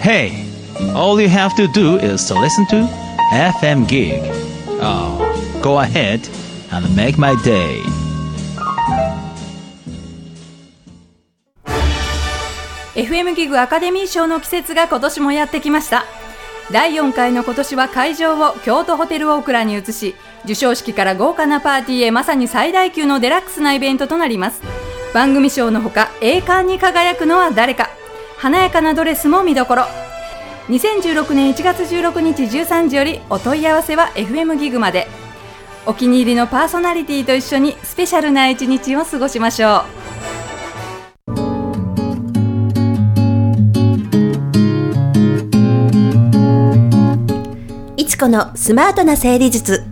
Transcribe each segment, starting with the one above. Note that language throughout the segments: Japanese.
Hey, all you have to do is to listen to FM Gig. Oh, go ahead and make my day. FM ギグアカデミー賞の季節が今年もやってきました第4回の今年は会場を京都ホテルオークラに移し授賞式から豪華なパーティーへまさに最大級のデラックスなイベントとなります番組賞のほか栄冠に輝くのは誰か華やかなドレスも見どころ。2016年1月16日13時よりお問い合わせは FM ギグまで。お気に入りのパーソナリティと一緒にスペシャルな一日を過ごしましょう。いちこのスマートな整理術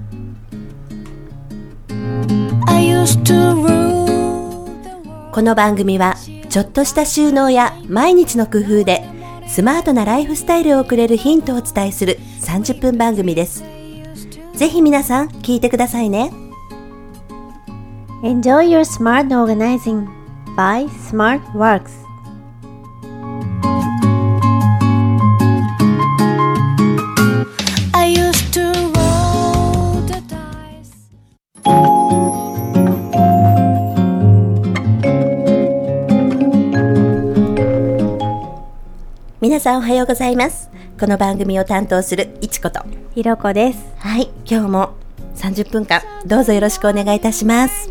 この番組はちょっとした収納や毎日の工夫でスマートなライフスタイルを送れるヒントをお伝えする30分番組です。ぜひ皆さん聞いてくださいね。Enjoy your smart organizing by SmartWorks 皆さんおはようございます。この番組を担当するいちこと。ひろこです。はい今日も30分間どうぞよろしくお願いいたします。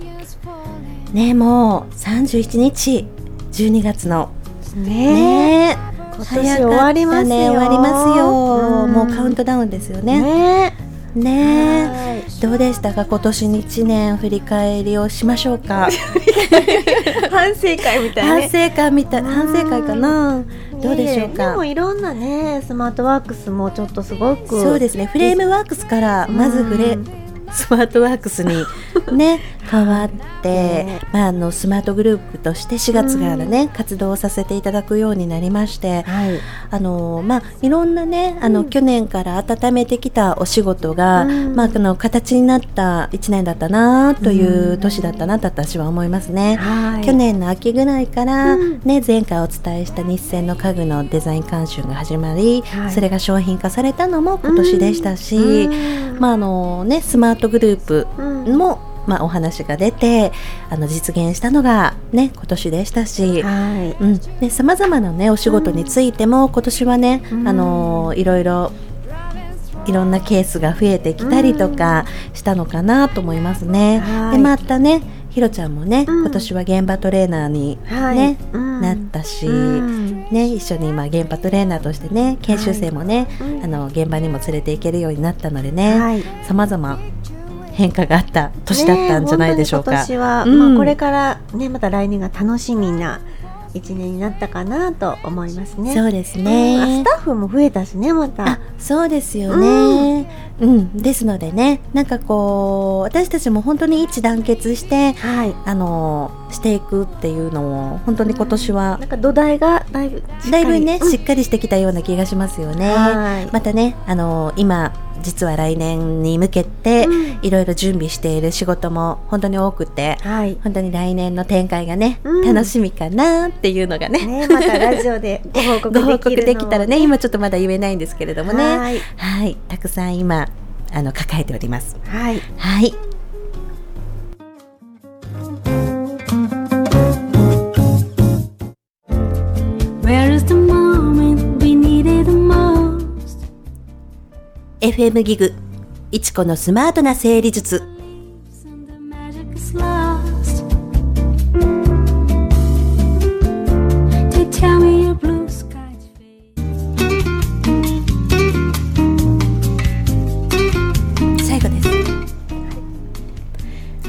ねえもう31日12月の。ねねえ。今年終わりますよ。ね終わりますよ、うん。もうカウントダウンですよえねねねどうでしたか？今年1年振り返りをしましょうか。反省会みたいな反ね省会みたい。反省会かな？どうでしょうねか？でもいろんなねスマートワークスもちょっとすごくそうですね。フレームワークスからまずフレ、うんスマートワークスに ね変わって、ね。まあ、あのスマートグループとして4月からね、活動をさせていただくようになりまして、はい。あのまあ、いろんなねあの、去年から温めてきたお仕事が、うん。まあ、あの形になった1年だったなという年だったなと私は思いますね。はい。去年の秋ぐらいから、うん。ね、前回お伝えした日清の家具のデザイン監修が始まり、はい。それが商品化されたのも今年でしたし、うん。まああのね、スマートグループうん。も、まあ、お話が出てあの実現したのが、ね、今年でしたし。さまざまなねお仕事についても、今年はね、うん。あのいろいろいろんなケースが増えてきたりとかしたのかなと思いますね。はい。でまたねひろちゃんもね、うん。今年は現場トレーナーに、はい。ねうん。なったし、うん。ね、一緒に今現場トレーナーとしてね研修生もね、うん。あの現場にも連れて行けるようになったのでね、はい。さまざま変化があった年だったんじゃないでしょうか。ね、今年は、うんまあ、これからねまた来年が楽しみな一年になったかなと思いますね。そうですうんスタッフも増えたしねまたあ。そうですよね、うんですのでねなんかこう私たちも本当に一致団結してはい。あのしていくっていうのを本当に今年はなんか土台がだいぶだいぶね、うんしっかりしてきたような気がしますよね。はいまたねあの今実は来年に向けてうん。いろいろ準備している仕事も本当に多くてはい。本当に来年の展開がね、うん。楽しみかなっていうのがね。ねまたラジオでご報告できるの。ご報告できたらね今ちょっとまだ言えないんですけれどもね。はい。はい。たくさん今あの抱えております。はい。はい「FM ギグ、いちのスマートな整理術。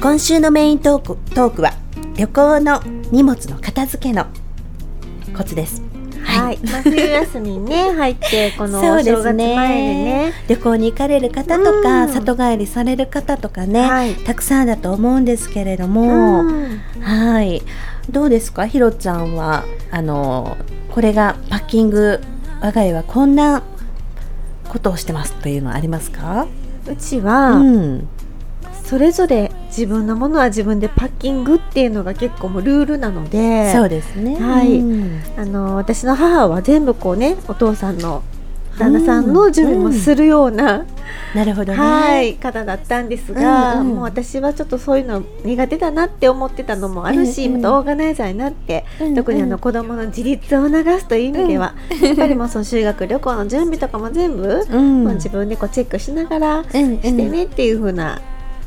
今週のメイントーク、トークは、旅行の荷物の片付けのコツです。はい。まあ、冬休みにね、入って、このお正月前でね。旅行に行かれる方とか、うん。里帰りされる方とかね、はい。たくさんだと思うんですけれどうも、ん。はい。どうですか？ひろちゃんはあのこれがパッキング我が家はこんなことをしてますというのはありますか？うちは、うん。それぞれ自分のものは自分でパッキングっていうのが結構もうルールなのでそうですね。はい。うんあの私の母は全部こうねお父さんの旦那さんの準備もするような、なるほどね。はい方だったんですが、うんうん。もう私はちょっとそういうの苦手だなって思ってたのもあるし、うんうん。またオーガナイザーになって、うんうん。特にあの子供の自立を促すという意味では、やっぱりもうその修学旅行の準備とかも全部、うん。まあ自分でこうチェックしながらうんうんしてねっていう風な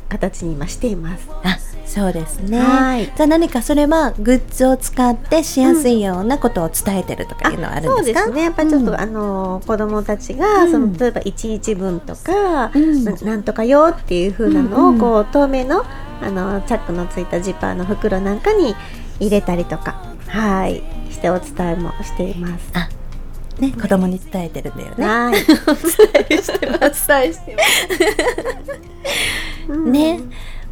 形に今しています。あそうですね。はい。じゃあ何かそれはグッズを使ってしやすいようなことを伝えてるとかいうのはあるんですか、そうですね。やっぱりちょっと、うん。あの子供たちが、うん。その例えば1日分とか、うん。ななんとかよっていう風なのを、うんうん。こう透明のあのチャックのついたジッパーの袋なんかに入れたりとか。はい。してお伝えもしています。あね子供に伝えてるんだよね。はい。伝えしてます。伝えしてうんね。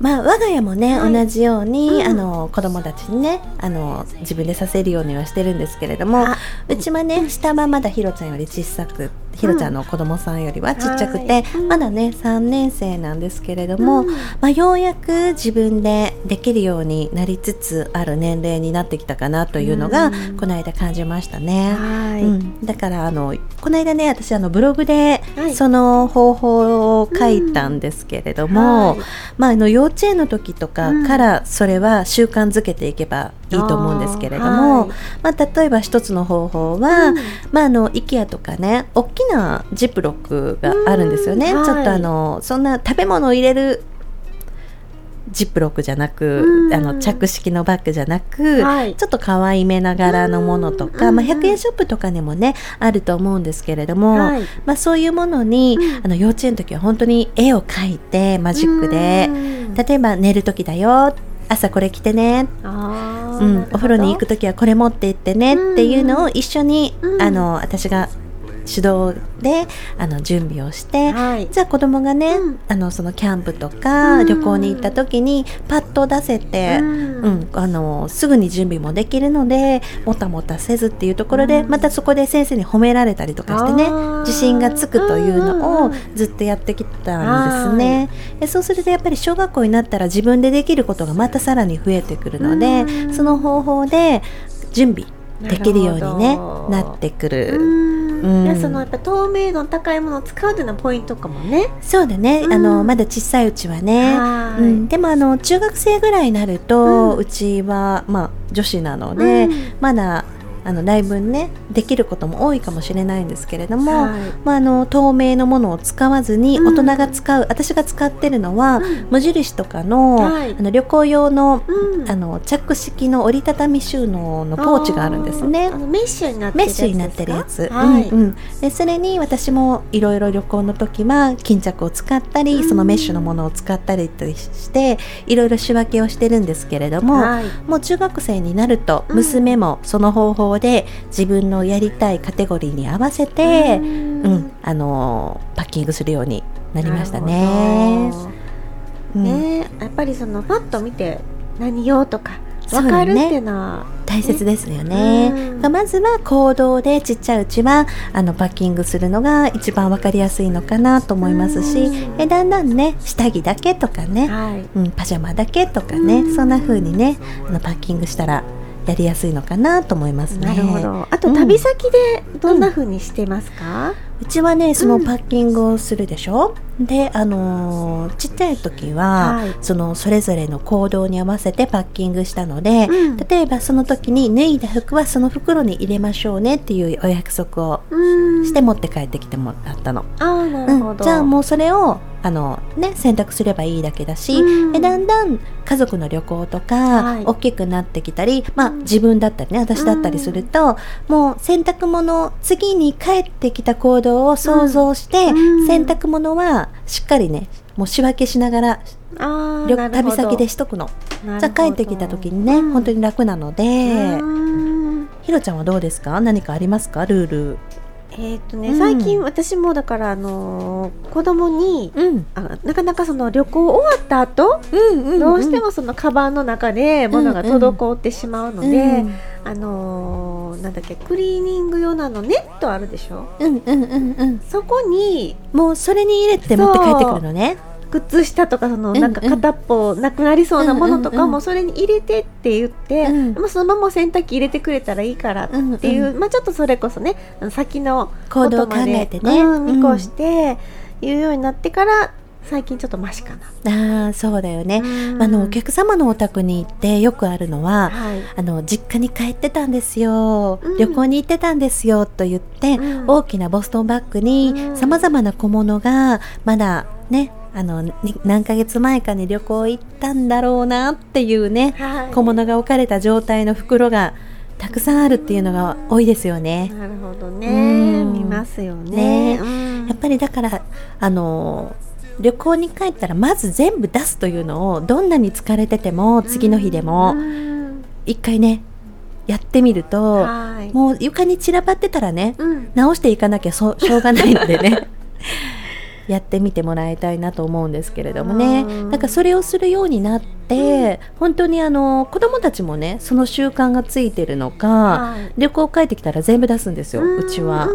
まあ我が家もね、はい。同じように、うん。あの子供たちにねあの自分でさせるようにはしてるんですけれどもあ。うちはね下はまだひろちゃんより小さくひろちゃんの子供さんよりはちっちゃくて、はいうんまだね3年生なんですけれども、うんまあ、ようやく自分でできるようになりつつある年齢になってきたかなというのが、うんこの間感じましたね。はい。うん、だからあのこの間ね私あのブログではい。その方法を書いたんですけれども、はい。まあ、あの幼稚園の時とかからそれは習慣づけていけばいいと思うんですけれども、まあ、例えば一つの方法は、うん。まあ、あの IKEA とかね大きなジップロックがあるんですよね、ちょっとあのそんな食べ物を入れるジップロックじゃなく、うん。あの着式のバッグじゃなく、はい。ちょっと可愛めな柄のものとか、まあ、うんうん。100円ショップとかにもねあると思うんですけれども、はい。まあ、そういうものに、うん。あの幼稚園の時は本当に絵を描いてマジックでうん。例えば寝る時だよ朝これ着てね、うんお風呂に行く時はこれ持って行ってねっていうのを一緒に、うん。あの私が手動であの準備をして、はい。じゃあ子供がね、うん。あのそのキャンプとかうん。旅行に行った時にパッと出せて、うん。うん、あのすぐに準備もできるのでもたもたせずっていうところで、うん。またそこで先生に褒められたりとかしてね自信がつくというのをずっとやってきたんですね。でそうするとやっぱり小学校になったら自分でできることがまたさらに増えてくるので、うん。その方法で準備できるようにねなってくる。うん。そのやっぱ透明度の高いものを使うというのはポイントかもね。そうだね、うん。あのまだ小さいうちはね、はい。うん、でもあの中学生ぐらいになると、ううんちは、まあ、女子なので、うん。まだあのだいぶねできることも多いかもしれないんですけれども、はい。まあ、あの透明のものを使わずにうん。大人が使う、私が使ってるのは、うん。無印とかの,、はい。あの旅行用の,、うん。あの着式の折りたたみ収納のポーチがあるんですね。メッシュになってるやつメッシュになってるやつ、ですかはい。うんうん、でそれに私もいろいろ旅行の時は巾着を使ったり、うん。そのメッシュのものを使ったりしていろいろ仕分けをしてるんですけれども、はい。もう中学生になるとうん。娘もその方法で自分のやりたいカテゴリーに合わせて、ううんんあのーパッキングするようになりましたなねうん。ねやっぱりそのパッと見て何用とか分かるっていうのは大切ですよね。うん。まずは行動でちっちゃいうちはあのパッキングするのが一番わかりやすいのかなと思いますし、うん。えだんだんね下着だけとかね、はい。うん、パジャマだけとかね、うん。そんな風にねあのパッキングしたらやりやすいのかなと思いますね。なるほど。あとうん旅先でどんな風にしてますか？うちはねそのパッキングをするでしょ、であのーちっちゃい時は、はい。そのそれぞれの行動に合わせてパッキングしたので、うん。例えばその時に脱いだ服はその袋に入れましょうねっていうお約束をうん。して持って帰ってきてもらったの。ああなるほうん、ど。じゃあもうそれをあの、ね、選択すればいいだけだし、うん。でだんだん家族の旅行とか、はい。大きくなってきたり、まあ、うん。自分だったりね私だったりすると、もう洗濯物次に帰ってきた行動を想像して、うん。洗濯物はしっかりねもう仕分けしながら旅先でしとくの。じゃあ帰ってきた時にね、うん。本当に楽なので、うん。ひろちゃんはどうですか？何かありますか？ルール。えっとね、うん。最近私もだからあのー子供にうん。あなかなかその旅行終わった後、うんうんどうしてもそのカバンの中で物が滞ってしまうので、うん。あのーなんだっけクリーニング用のあのネットあるでしょ？うんうんうんうん。そこにもうそれに入れて持って帰ってくるのね。靴下とかそのうんなんか片っぽなくなりそうなものとかもそれに入れてって言って、うん。まあ、そのまま洗濯機入れてくれたらいいからっていう、うんまあ、ちょっとそれこそね先の行動を考えてね。うん見越うん。して言うようになってから最近ちょっとマシかな。ああそうだよね、うん。あのお客様のお宅に行ってよくあるのは、はい。あの実家に帰ってたんですよ、うん。旅行に行ってたんですよと言って、うん。大きなボストンバッグにうん。さまざまな小物がまだねあのに何ヶ月前かに旅行行ったんだろうなっていうね、はい。小物が置かれた状態の袋がたくさんあるっていうのが多いですよね。なるほどうねん。見ますよね。ね。うん。やっぱりだからあの旅行に帰ったらまず全部出すというのをどんなに疲れてても次の日でもうん。一回ねやってみるとはい。もう床に散らばってたらねうん。直していかなきゃそしょうがないのでね やってみてもらいたいなと思うんですけれどもね。うんなんかそれをするようになって本当にあの子供たちもねその習慣がついてるのかはい。旅行帰ってきたら全部出すんですようちは。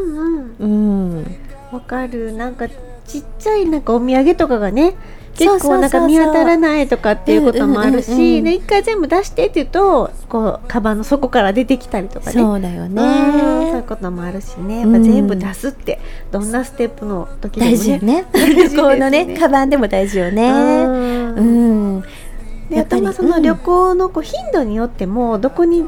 うん。わかる。なんかちっちゃいなんかお土産とかがね結構なんか見当たらないとかっていうこともあるしで一回全部出してって言うとこうカバンの底から出てきたりとかね。そうだようんそういうね。こともあるしね。やっぱ全部出すってどんなステップの時でも大事よね。ね。大事ですね。旅行のね、カバンでも大事よね。うん。うん。であとまあその旅行のこう頻度によってもどこに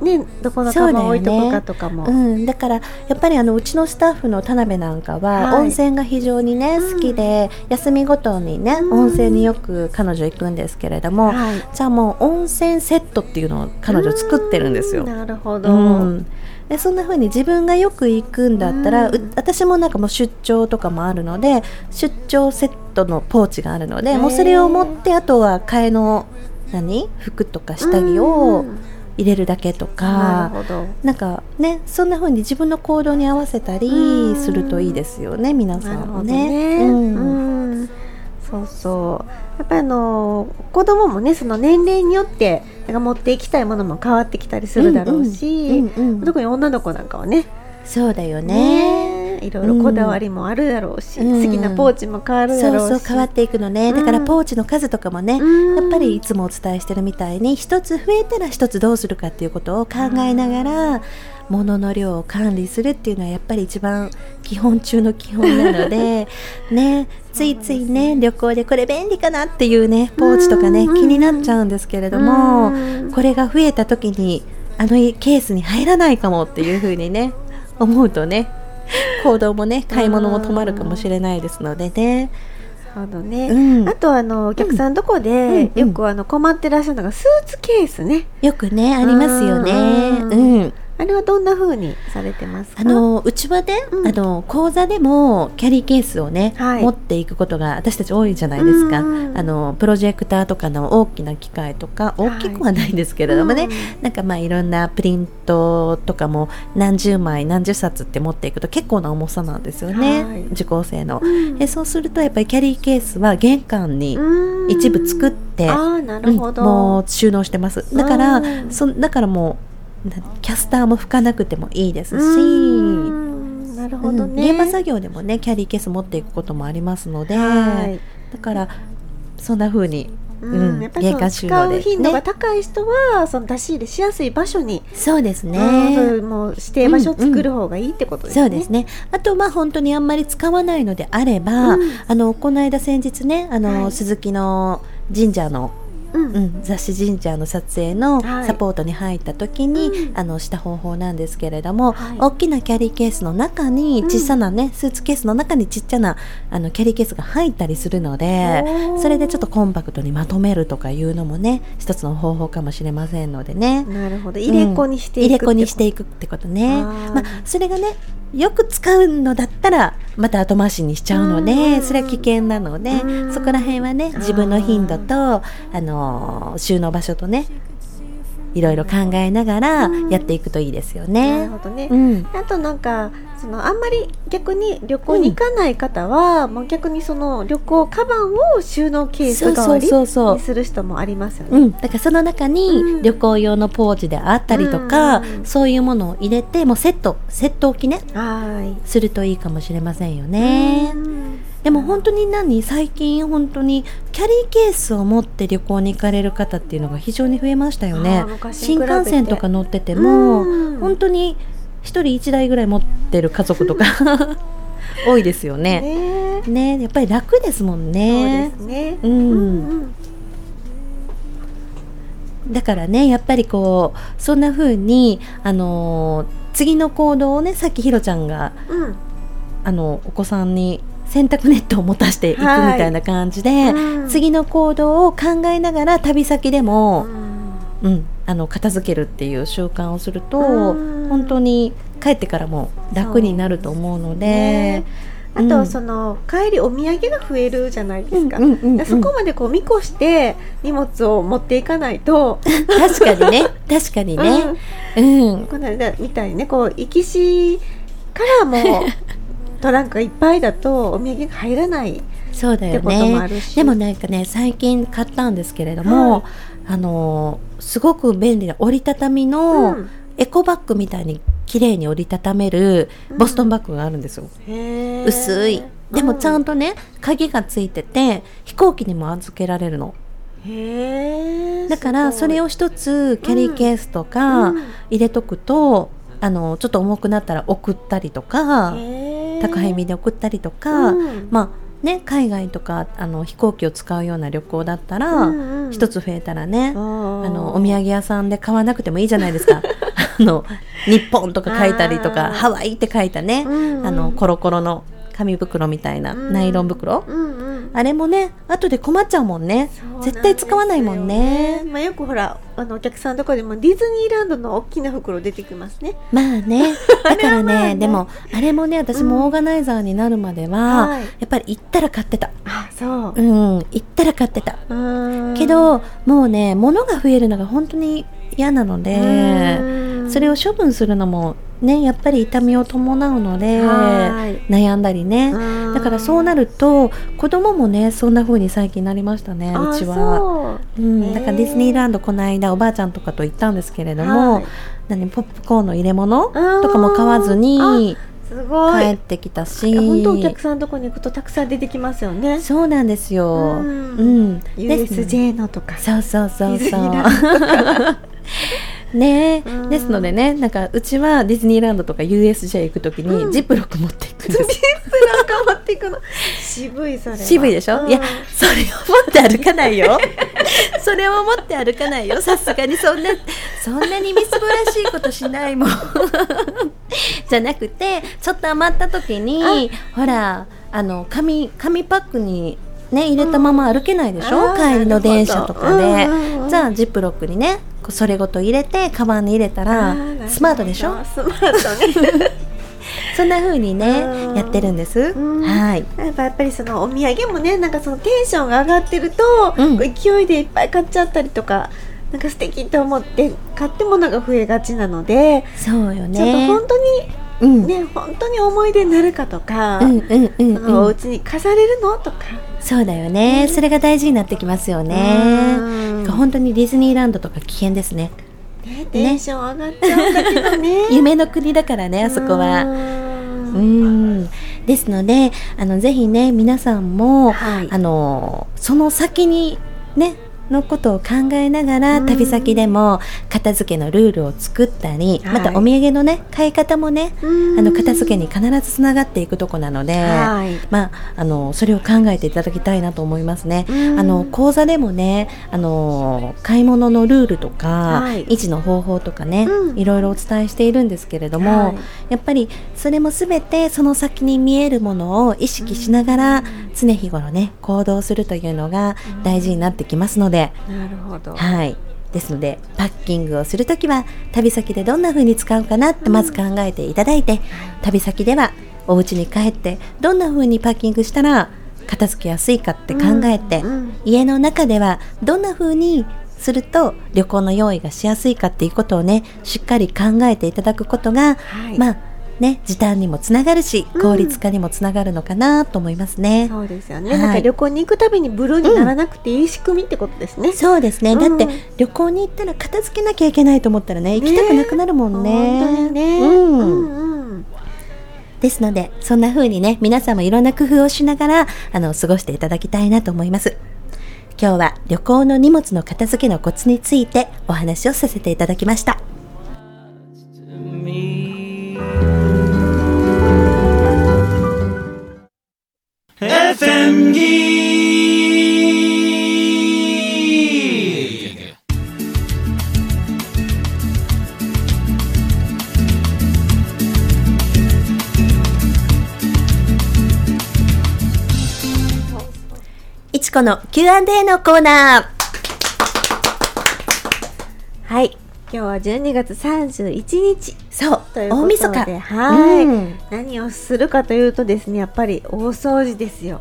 ねどこのカいとくかとかも、うん、だからやっぱりあのうちのスタッフの田辺なんかは、はい。温泉が非常にねうん好きで、休みごとにね、うん。温泉によく彼女行くんですけれども、はい。じゃあもう温泉セットっていうのを彼女作ってるんですよ。うなるほど、うん。でそんな風に自分がよく行くんだったら、うん。う私もなんかもう出張とかもあるので出張セットのポーチがあるのでもうそれを持ってあとは替えの何？服とか下着をうん入れるだけとか、なんかねそんな風に自分の行動に合わせたりするといいですよね皆さんもね。ね。ううんん、そうそう。やっぱりあの子供もねその年齢によってなんか持っていきたいものも変わってきたりするだろうし、うんうんうん特に女の子なんかはねそうだよね。ねいろいろこだわりもあるだろうし、うん。好きなポーチも変わるだそうろうし、そう変わっていくのね、だからうんポーチの数とかもね、うん。やっぱりいつもお伝えしてるみたいに一つ増えたら一つどうするかっていうことを考えながら物の量を管理するっていうのはやっぱり一番基本中の基本なので ねついついね旅行でこれ便利かなっていうねポーチとかねうん。気になっちゃうんですけれどもうん。これが増えた時にあのケースに入らないかもっていうふうにね思うとね 行動もね買い物も止まるかもしれないですのでね。ほどね。うんあとあのお客さんどこうんでうんよくあの困ってらっしゃるのがスーツケースね。よくねありますよね。うんうん。あれはどんな風にされてますか？あのうちはね、うん。あの講座でもキャリーケースをね、はい。持っていくことが私たち多いじゃないですか、うんあのプロジェクターとかの大きな機械とか大きくはないんですけれどもね、うんなんかまあいろんなプリントとかも何十枚何十冊って持っていくと結構な重さなんですよね、はい。受講生の。うん。でそうするとやっぱりキャリーケースは玄関にうん。一部作って、ああなるほど。うんもう収納してます。だから、うん。そだからもうなキャスターも拭かなくてもいいですし、うん。なるほどうん。ね。現場作業でもねキャリーケース持っていくこともありますので、はい。だからそんな風に、うんやっぱり使う頻度がね高い人は、その出し入れしやすい場所に、そうですね、うん。もう指定場所を作る方がいいってことですね。そうですね。あとまあ本当にあんまり使わないのであれば、うん。あのこの間先日ねあの、はい。鈴木の神社のうん。うん、雑誌神社の撮影のはい。サポートに入った時に、うん。あのした方法なんですけれども、はい。大きなキャリーケースの中にうん。小さなね、スーツケースの中にちっちゃなあのキャリーケースが入ったりするのでそれでちょっとコンパクトにまとめるとかいうのもね一つの方法かもしれませんのでね。なるほど。入れ子にしていく入れ子にしていいくってことね。まあ、それがねよく使うのだったらまた後回しにしちゃうのうん。でそれは危険なのでうん。そこら辺はね自分の頻度とあのー収納場所とねいろいろ考えながらやっていくといいですよなるね。ほどね。うん、あとなんかそのあんまり逆に旅行に行かない方は、もう逆にその旅行カバンを収納ケース代わりにする人もありますよね。うん、だからその中うんに旅行用のポーチであったりとか、うんそういうものを入れてもうセットセット置きねはい。するといいかもしれませんよね。うんでも本当に何？最近本当にキャリーケースを持って旅行に行かれる方っていうのが非常に増えましたよね。新幹線とか乗っててもうん。本当に一人一台ぐらい持ってる家族とか 多いですよね。ねえ。ねやっぱり楽ですもんね。そうですね。うん。うんだからねやっぱりこうそんな風にあのー次の行動をねさっきひろちゃんがうんうん。あのお子さんに洗濯ネットを持たせていくみはいたいな感じで、うん。次の行動を考えながら旅先でも、うん。うん、あの片付けるっていう習慣をすると、うん。本当に帰ってからも楽になると思うのでね。あうん。とその帰りお土産が増えるじゃないですか、そこまでこう見越して荷物を持っていかないと、確かにね。確かにね、うん。この間みたいにねこう行きしからもトランクがいっぱいだとお土産が入らないそうだよね。でもなんかね最近買ったんですけれども、はいあのーすごく便利な折りたたみの、うん。エコバッグみたいに綺麗に折りたためるボストンバッグがあるんですよ、へー。薄い。でもちゃんと、とね鍵がついてて飛行機にも預けられるの。だからそれをを一つキャリーケースとか入れとくと、あのちょっと重くなったら送ったりとか宅配便で送ったりとか、うん。まあね海外とかあの飛行機を使うような旅行だったら一、つ増えたらね、ああのお土産屋さんで買わなくてもいいじゃないですか。あの日本とか書いたりとかハワイって書いたね、あのコロコロの紙袋みたいな、うん。ナイロン袋、うんうん。あれもね後で困っちゃうもんね。絶対使わないもんね。まあ、よくほらあのお客さんとかでもディズニーランドの大きな袋出てきますね。まあね。だからねねでもあれもね私もオーガナイザーになるまでは、はい。やっぱり行ったら買ってた。あそう。う。ん行ったら買ってた。うん。けどもうね物が増えるのが本当に嫌なのでうん。それを処分するのもねやっぱり痛みを伴うのではい悩んだりねうんだからそうなると子供もねそんな風に最近なりましたねあうちは。そううん、だからディズニーランドこの間おばあちゃんとかと行ったんですけれども、はい何ポップコーンの入れ物ーとかも買わずにすごい。帰ってきたし、本当お客さんのとこに行くとたくさん出てきますよね。そうなんですよ。ううんん、ですね USJ のとか。そうそうそうそう。ね。えうん。ですのでねなんかうちはディズニーランドとか USJ 行くときに、うん。ジップロック持っていくんです。なんか持っていくの。渋いそれは。渋いでしょ、うん。いやそれを持って歩かないよ。それを持って歩かないよ。さすがにそんなそんなにみすぼらしいことしないもん。じゃなくてちょっと余った時にほらあの紙紙パックにね入れたまま歩けないでしょ、あー帰りの電車とかで、じゃあジップロックにねそれごと入れてカバンに入れたあらスマートでしょ？スマートね。そんな風にねうん。やってるんです、うん。はい。やっぱやっぱりそのお土産もねなんかそのテンションが上がってると、うん。勢いでいっぱい買っちゃったりとかなんか素敵と思って買ってものが増えがちなので、そうよね。ちょっと本当うん。にね本当に思い出になるかとか、うんうんうんうん。家に飾れるのとかそうだよね、それが大事になってきますよね。うん。本当にディズニーランドとか危険ですね。ねテンション上がっちゃうんだけどね。夢の国だからねあそこは。ううんん。ですのであのぜひね皆さんも、はい。あのその先にねのことを考えながらうん。旅先でも片付けのルールを作ったり、はい。またお土産のね買い方もねうん。あの片付けに必ずつながっていくとこなので、はい。まあ、あのそれを考えていただきたいなと思いますね。うん。あの講座でもねあの買い物のルールとか、はい。維持の方法とかね、うん。いろいろお伝えしているんですけれども、はい。やっぱりそれもすべてその先に見えるものを意識しながら、常日頃ね行動するというのが大事になってきますので、なるほど。はい。ですので、パッキングをするときは、旅先でどんな風に使うかなってまず考えていただいて、旅先ではお家に帰って、どんな風にパッキングしたら片付けやすいかって考えて、うんうん。家の中ではどんな風にすると旅行の用意がしやすいかっていうことをね、しっかり考えていただくことが、はい。まあ、ね、時短にもつながるし、うん効率化にもつながるのかなと思いますね。そうですよね、はいなんか旅行に行くたびにブルーにならなくていい仕組みってことですね、そうですね。うんだって旅行に行ったら片付けなきゃいけないと思ったらね、行きたくなくなるもんね。本当にね、うん。うんうんですので、そんな風にね、皆さんもいろんな工夫をしながら、あの、過ごしていただきたいなと思います。今日は旅行の荷物の片付けのコツについてお話をさせていただきました。FM Geek いちこの Q&A のコーナー。はい今日は12月31日。そう、という大晦日。ではい、うん。何をするかというとですねやっぱり大掃除ですよ。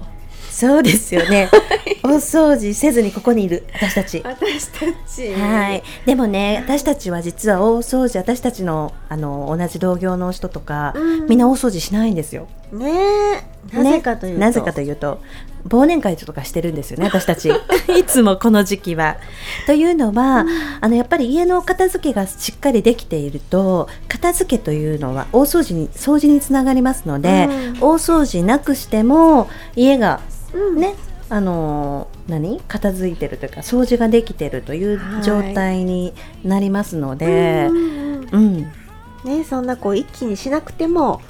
そうですよね。大掃除せずにここにいる。私たち。私たち。はい。でもね、私たちは実は大掃除、私たちのあの同じ同業の人とか、うん。みんな大掃除しないんですよ。ね。えなぜかというと、ねなぜかというと忘年会とかしてるんですよね私たち。いつもこの時期は。というのは、あのやっぱり家の片付けがしっかりできていると片付けというのは大掃除に掃除につながりますので、うん。大掃除なくしても家がうん。ね、あのー何？片付いてるというか掃除ができてるというはい。状態になりますのでう、んうん。うん。ねそんなこう一気にしなくても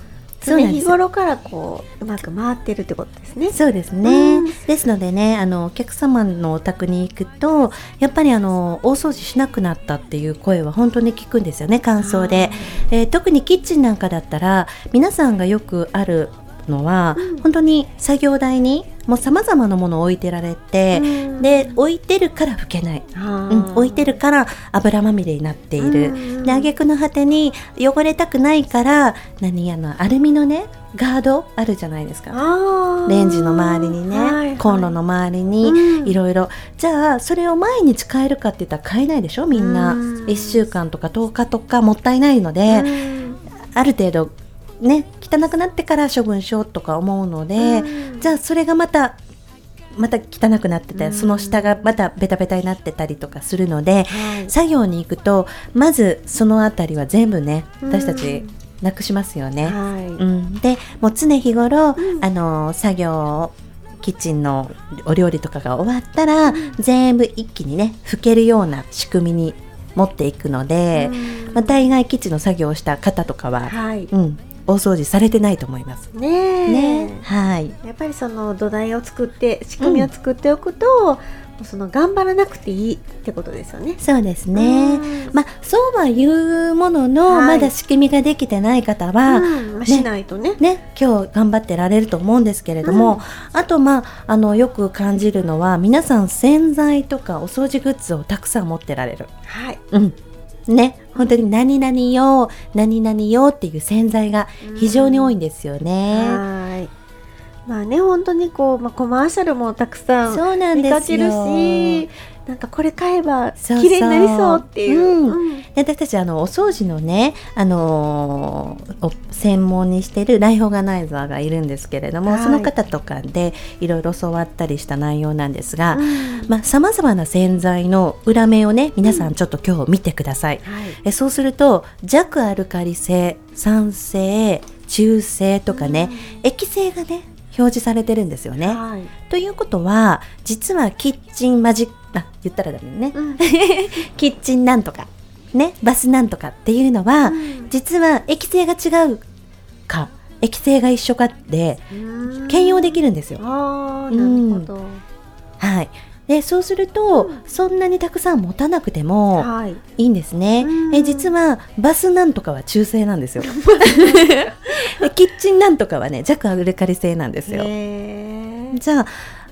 常日頃からこううまく回ってるってことですね。そうですね、うん。ですのでねあのお客様のお宅に行くとやっぱりあの大掃除しなくなったっていう声は本当に聞くんですよね感想で、えー。特にキッチンなんかだったら皆さんがよくあるのは、本当に作業台にもうさまざまなものを置いてられて、うん。で置いてるから拭けない。うん、置いてるから油まみれになっている、うん。で挙句の果てに汚れたくないから何あのアルミのねガードあるじゃないですか。レンジの周りにね、はいはい。コンロの周りにうん。いろいろ。じゃあそれを毎日買えるかって言ったら買えないでしょみんな、うん。1週間とか10日とかもったいないので、うん。ある程度ね汚くなってから処分しようとか思うので、うん。じゃあそれがまたまた汚くなってて、うん。その下がまたベタベタになってたりとかするので、はい。作業に行くとまずそのあたりは全部ねうん。私たちなくしますよね。はい。うん、でもう常日頃、うん。あの作業キッチンのお料理とかが終わったら、全部一気にね拭けるような仕組みに持っていくので、うん。まあ、大概キッチンの作業をした方とかは、はい。うん、大掃除されてないと思います。ねえね、はい。やっぱりその土台を作って仕組みを作っておくと、もうその頑張らなくていいってことですよね。そうですね。うんまあそうは言うものの、はいまだ仕組みができてない方は、うんまあしないとね。ね、今日頑張ってられると思うんですけれども、あとまああのよく感じるのは皆さん洗剤とかお掃除グッズをたくさん持ってられる。はい。うん。ね、本当に何々用、何々用っていう洗剤が非常に多いんですよね。はい。まあね本当にこうまあコマーシャルもたくさんそうなんですよ見かけるし、なんかこれ買えばそうそう綺麗になりそうっていう。うん。うん。で私たちあのお掃除のね、あのーお専門にしてるライフオーガナイザーがいるんですけれども、はい。その方とかでいろいろ教わったりした内容なんですが、うん。まあ、様々な洗剤の裏面をね皆さんちょっと今日見てください、はい。えそうすると弱アルカリ性酸性中性とかね、液性がね表示されてるんですよね、はい。ということは実はキッチンマジあ言ったらダメね、うん キッチンなんとかねバスなんとかっていうのは、うん実は液性が違うか液性が一緒かってうん兼用できるんですよ。なるほど。はい。でそうすると、そんなにたくさん持たなくてもはい。いいんですねう。んえ実はバスなんとかは中性なんですよ。でキッチンなんとかはね弱アルカリ性なんですよ。じゃあ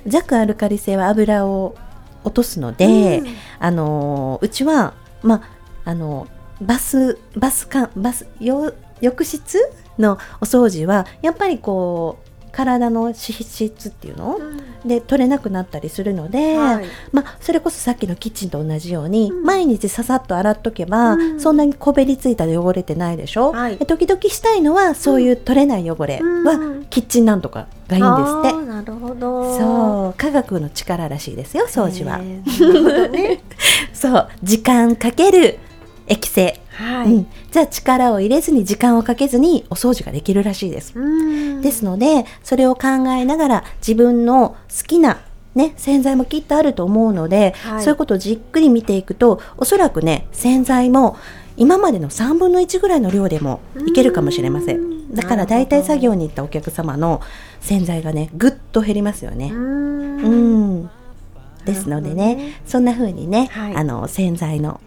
弱アルカリ性は油を落とすので、うん。あのーうちはまあのバスバスかバスよ浴室のお掃除はやっぱりこう体の脂質っていうの、で取れなくなったりするので、はい。まあ、それこそさっきのキッチンと同じように、うん。毎日ささっと洗っとけば、うん。そんなにこべりついた汚れてないでしょ、はい。で時々したいのはそういう取れない汚れは、うん。キッチンなんとかがいいんですって。なるほど。そう科学の力らしいですよ掃除は、ね。そう時間かける液性。はい。うん。じゃあ力を入れずに時間をかけずにお掃除ができるらしいです。うんですので、それを考えながら自分の好きなね、洗剤もきっとあると思うので、はいそういうことをじっくり見ていくと、おそらくね、洗剤も今までの3分の1ぐらいの量でもいけるかもしれません。だから大体作業に行ったお客様の洗剤がね、ぐっと減りますよね。ううんん。ですのでね、そんな風にね、はいあの洗剤の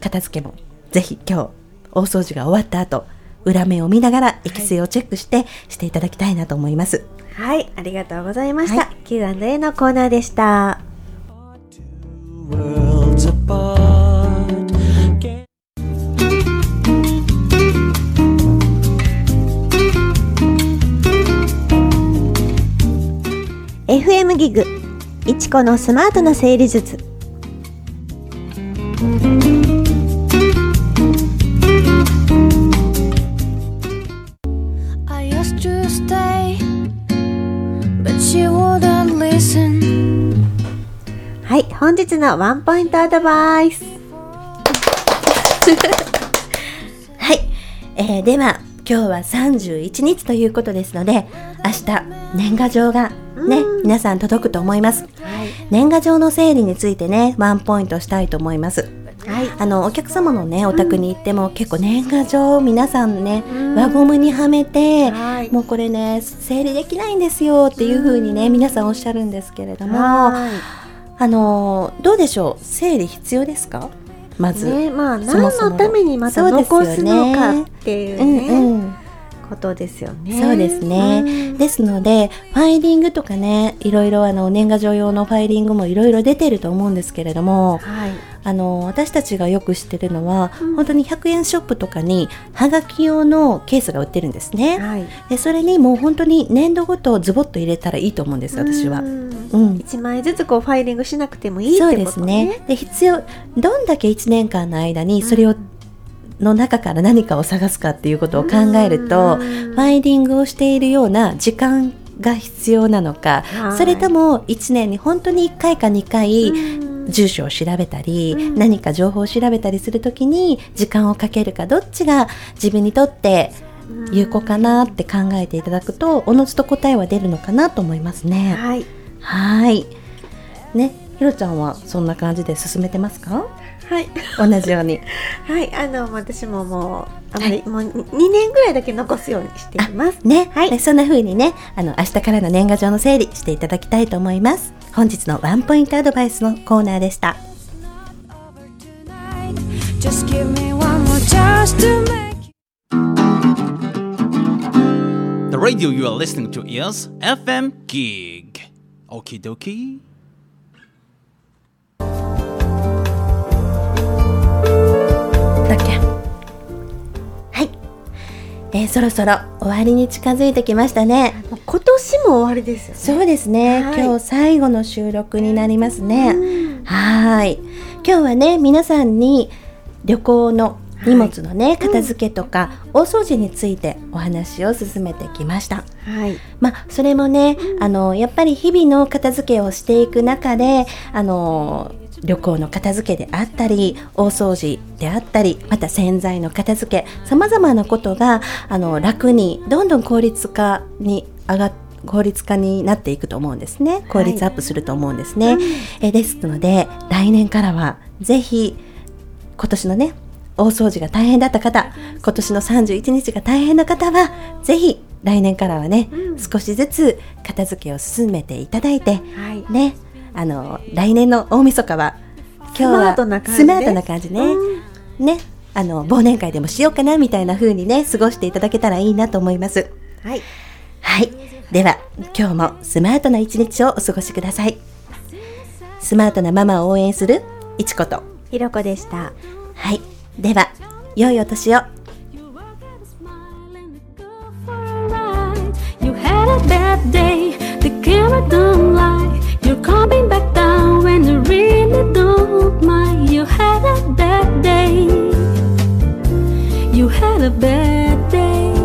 片付けもぜひ今日大掃除が終わった後、裏面を見ながら液性をチェックして、していただきたいなと思います。はい、ありがとうございました。は Q&A のコーナーでした。FM ギグ、いちこのスマートな整理術。日のワンポイントアドバイス。はい。えーでは、今日は31日ということですので、明日、年賀状がね、皆さん届くと思います。年賀状の整理についてね、ワンポイントしたいと思います。はい。あの、お客様のね、お宅に行っても、結構年賀状皆さんね、輪ゴムにはめて、はいもうこれね、整理できないんですよっていう風にね、皆さんおっしゃるんですけれども、はあのどうでしょう？整理必要ですか？まい。ず、ね、まあ、何のためにまた残すのかっていううんね、うんことですよね。そうですね、うん。ですのでファイリングとかねいろいろあの年賀状用のファイリングもいろいろ出てると思うんですけれどもはい。あの私たちがよく知ってるのは、本当に100円ショップとかにはがき用のケースが売ってるんですね、はい。でそれにもう本当に年度ごとズボッと入れたらいいと思うんです私は。うん。うん。一枚ずつこうファイリングしなくてもいいってことそうですね。で必要どんだけ1年間の間にそれを、の中から何かを探すかっていうことを考えると、うんファイリングをしているような時間が必要なのか、はいそれとも1年に本当に1回か2回、うん住所を調べたり、うん何か情報を調べたりするときに時間をかけるかどっちが自分にとって有効かなって考えていただくとおのずと答えは出るのかなと思いますね。はい。はい。ね、ひろちゃんはそんな感じで進めてますか？はい。同じように。はい。あの、私ももう、あまり、もう2年ぐらいだけ残すようにしています。ね、はいでそんな風にね、あの明日からの年賀状の整理していただきたいと思います。本日のワンポイントアドバイスのコーナーでした。Just give me one more chance to make The radio you are listening to is FM Gig. Okie dokie. えーそろそろ終わりに近づいてきましたね。今年も終わりですよね。そうですね、はい今日最後の収録になりますね。うんはーい。今日はね、皆さんに旅行の荷物のね、片付けとか、大掃除についてお話を進めてきました。はい。まあ、それもね、あの、やっぱり日々の片付けをしていく中で、あの、旅行の片付けであったり、大掃除であったり、また洗剤の片付け、様々なことが、あの、楽に、どんどん効率化に上がっ効率化になっていくと思うんですね。効率アップすると思うんですね。えですので、来年からは、ぜひ、今年のね、大掃除が大変だった方、今年の31日が大変な方は、ぜひ来年からはね、少しずつ片付けを進めていただいて、はい。ね、あの、来年の大晦日は、今日はスマートな感じスマートな感じね、ね、あの、忘年会でもしようかなみたいな風にね、過ごしていただけたらいいなと思います。はい。はい。では、今日もスマートな一日をお過ごしください。スマートなママを応援するいちこと。ひろこでした。はい。では、良いお年を。You had a bad day, the camera don't lie. You're coming back down when you really don't mind. You had a bad day. You had a bad day.